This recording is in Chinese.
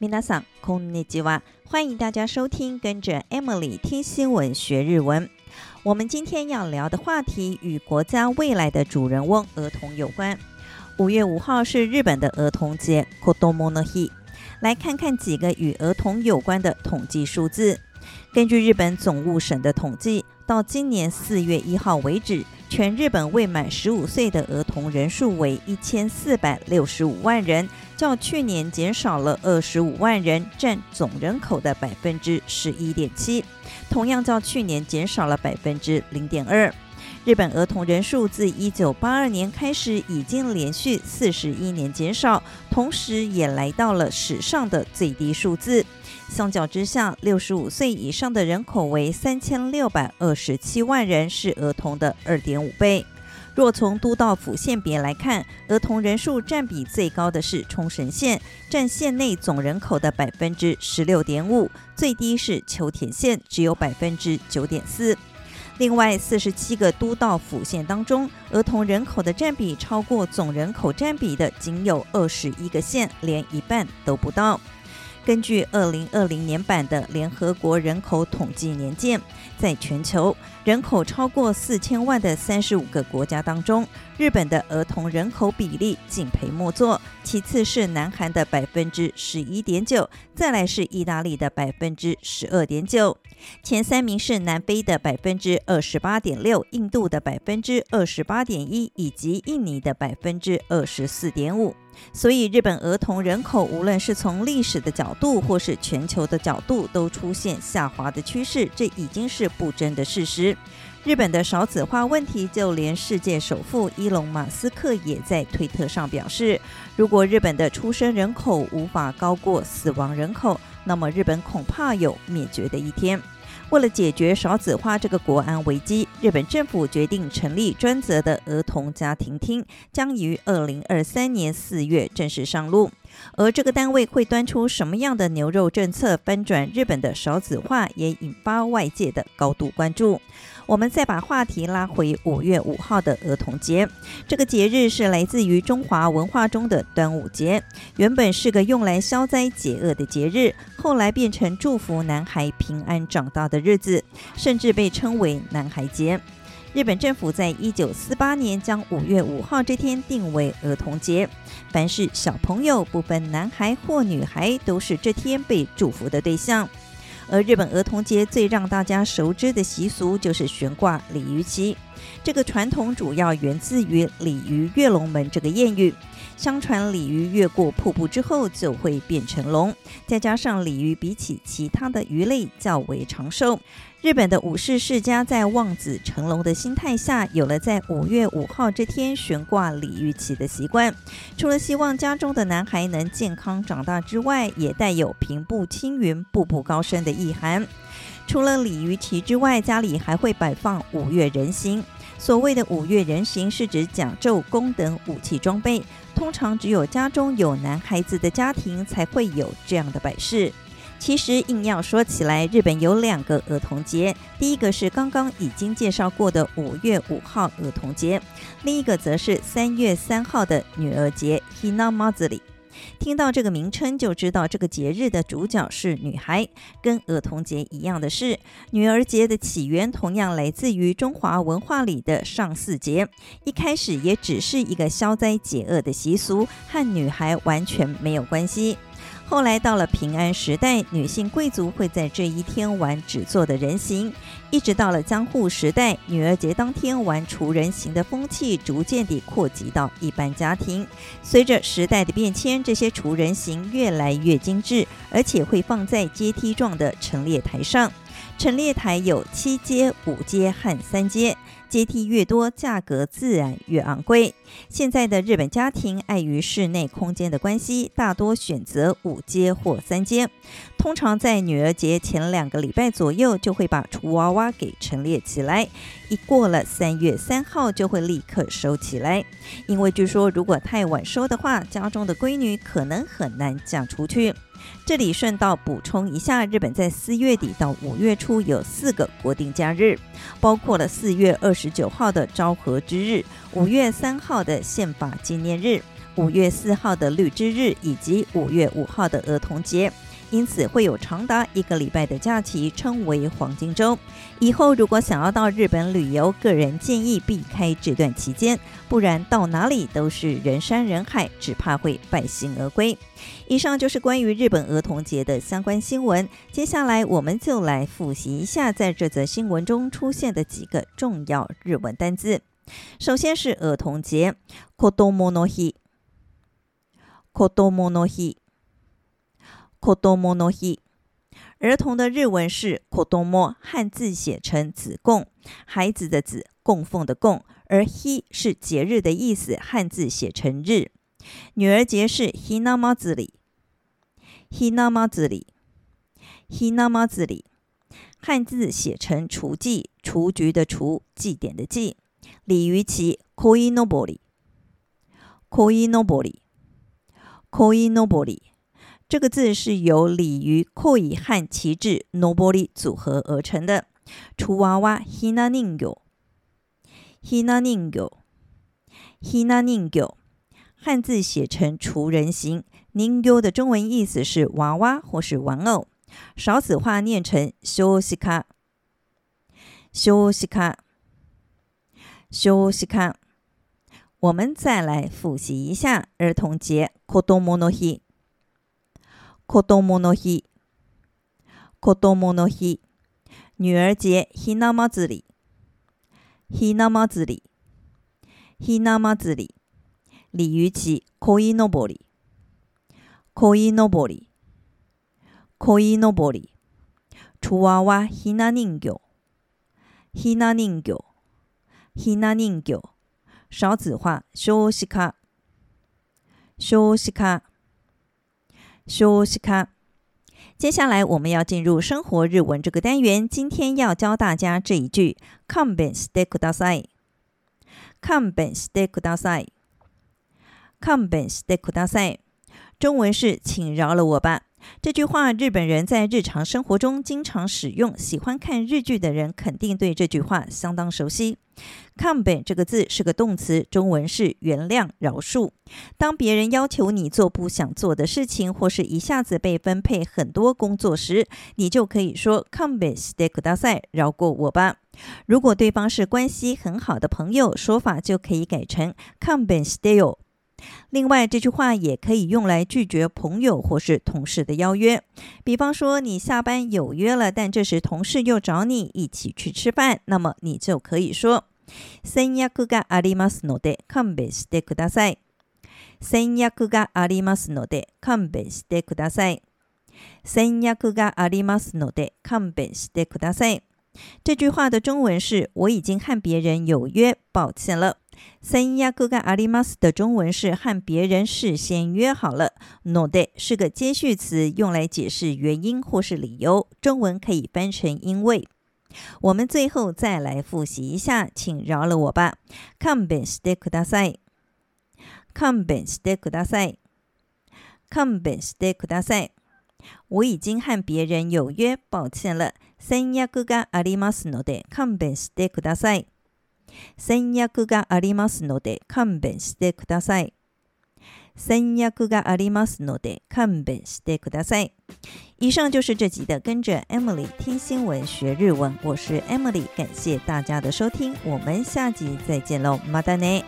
皆さんこんにちは，欢迎大家收听，跟着 Emily 听新闻学日文。我们今天要聊的话题与国家未来的主人翁儿童有关。五月五号是日本的儿童节，子どもの日。来看看几个与儿童有关的统计数字。根据日本总务省的统计， 到今年四月一号为止，全日本未满十五岁的儿童人数为一千四百六十五万人，较去年减少了二十五万人，占总人口的百分之十一点七，同样较去年减少了百分之零点二。日本儿童人数自一九八二年开始，已经连续四十一年减少，同时也来到了史上的最低数字。相较之下，六十五岁以上的人口为三千六百二十七万人，是儿童的二点五倍。若从都道府县别来看，儿童人数占比最高的是冲绳县，占县内总人口的百分之十六点五；最低是秋田县，只有百分之九点四。另外，四十七个都道府县当中，儿童人口的占比超过总人口占比的仅有二十一个县，连一半都不到。根据二零二零年版的联合国人口统计年鉴，在全球人口超过四千万的三十五个国家当中，日本的儿童人口比例敬陪末座，其次是南韩的百分之十一点九，再来是意大利的百分之十二点九，前三名是南非的百分之二十八点六，印度的百分之二十八点一，以及印尼的百分之二十四点五。所以，日本儿童人口无论是从历史的角度，或是全球的角度，都出现下滑的趋势，这已经是不争的事实。日本的少子化问题，就连世界首富伊隆马斯克也在推特上表示，如果日本的出生人口无法高过死亡人口，那么日本恐怕有灭绝的一天。为了解决少子化这个国安危机，日本政府决定成立专责的儿童家庭厅，将于二零二三年四月正式上路。而这个单位会端出什么样的牛肉政策，翻转日本的少子化，也引发外界的高度关注。我们再把话题拉回五月五号的儿童节，这个节日是来自于中华文化中的端午节，原本是个用来消灾解厄的节日，后来变成祝福男孩平安长大的日子，甚至被称为男孩节。日本政府在一九四八年将五月五号这天定为儿童节，凡是小朋友，不分男孩或女孩，都是这天被祝福的对象。而日本儿童节最让大家熟知的习俗就是悬挂鲤鱼旗，这个传统主要源自于“鲤鱼跃龙门”这个谚语。相传鲤鱼越过瀑布之后就会变成龙，再加上鲤鱼比起其他的鱼类较为长寿。日本的武士世家在望子成龙的心态下，有了在五月五号这天悬挂鲤鱼旗的习惯。除了希望家中的男孩能健康长大之外，也带有平步青云、步步高升的意涵。除了鲤鱼旗之外，家里还会摆放五月人形。所谓的五月人形，是指甲胄、弓等武器装备。通常只有家中有男孩子的家庭才会有这样的摆饰。其实硬要说起来，日本有两个儿童节，第一个是刚刚已经介绍过的五月五号儿童节，另一个则是三月三号的女儿节 ——Hina Mazli。听到这个名称就知道这个节日的主角是女孩。跟儿童节一样的是，女儿节的起源同样来自于中华文化里的上巳节，一开始也只是一个消灾解厄的习俗，和女孩完全没有关系。后来到了平安时代，女性贵族会在这一天玩纸做的人形，一直到了江户时代，女儿节当天玩厨人形的风气逐渐地扩及到一般家庭。随着时代的变迁，这些厨人形越来越精致，而且会放在阶梯状的陈列台上。陈列台有七阶、五阶和三阶。阶梯越多，价格自然越昂贵。现在的日本家庭碍于室内空间的关系，大多选择五阶或三阶。通常在女儿节前两个礼拜左右，就会把厨娃娃给陈列起来。一过了三月三号，就会立刻收起来，因为据说如果太晚收的话，家中的闺女可能很难嫁出去。这里顺道补充一下，日本在四月底到五月初有四个国定假日，包括了四月二十九号的昭和之日、五月三号的宪法纪念日、五月四号的绿之日以及五月五号的儿童节。因此会有长达一个礼拜的假期，称为黄金周。以后如果想要到日本旅游，个人建议避开这段期间，不然到哪里都是人山人海，只怕会败兴而归。以上就是关于日本儿童节的相关新闻。接下来我们就来复习一下在这则新闻中出现的几个重要日文单字。首先是儿童节，子供の日，子供の日。子供の日，儿童的日文是子供，汉字写成子贡，孩子的子，供奉的供，而日是节日的意思，汉字写成日。女儿节是ひなまつり，ひなまつり，ひなまつり，汉字写成雏祭，雏菊的雏，祭典的祭。鲤鱼旗，こ 这个字是由鲤鱼、鲤和旗帜 “nobody” 组合而成的。雏娃娃 “hinaningo”，hinaningo，hinaningo，汉字写成雏人形。n i n g o 的中文意思是娃娃或是玩偶。少子化念成少子化，少子化，少子化。我们再来复习一下儿童节。“kodomo nohi”。子供の日，子供の日，女儿节，ひなまつり，ひなまつり，ひなまつり，鲤鱼旗，こいのぼり，こいのぼり，こいのぼり，雏娃娃，ひな人形，ひな人形，ひな人形，少子化，少子化，少子化。少子化。接下来我们要进入生活日文这个单元。今天要教大家这一句：勘弁してください。勘弁してください。勘弁してください。中文是“请饶了我吧”。 这句话日本人在日常生活中经常使用，喜欢看日剧的人肯定对这句话相当熟悉。勘弁这个字是个动词，中文是原谅、饶恕。当别人要求你做不想做的事情，或是一下子被分配很多工作时，你就可以说勘弁してください，饶过我吧。如果对方是关系很好的朋友，说法就可以改成勘弁してよ。 另外，这句话也可以用来拒绝朋友或是同事的邀约。比方说，你下班有约了，但这时同事又找你一起去吃饭，那么你就可以说：先约がありますので、勘弁してください。先约がありますので、勘弁してください。先约がありますので、勘弁してください。这句话的中文是：我已经和别人有约，抱歉了。 ”先约があります的中文是和别人事先约好了。ので是个接续词，用来解释原因或是理由。中文可以翻成因为。我们最后再来复习一下，请饶了我吧。勘弁してください。勘弁してください。勘弁してください。我已经和别人有约，抱歉了。先约がありますので、勘弁してください。 戦略がありますので、勘弁してください。戦略がありますので、勘弁してください。以上就是这集的跟着 Emily 听新闻学日文，我是 Emily，感谢大家的收听，我们下集再见喽，またね。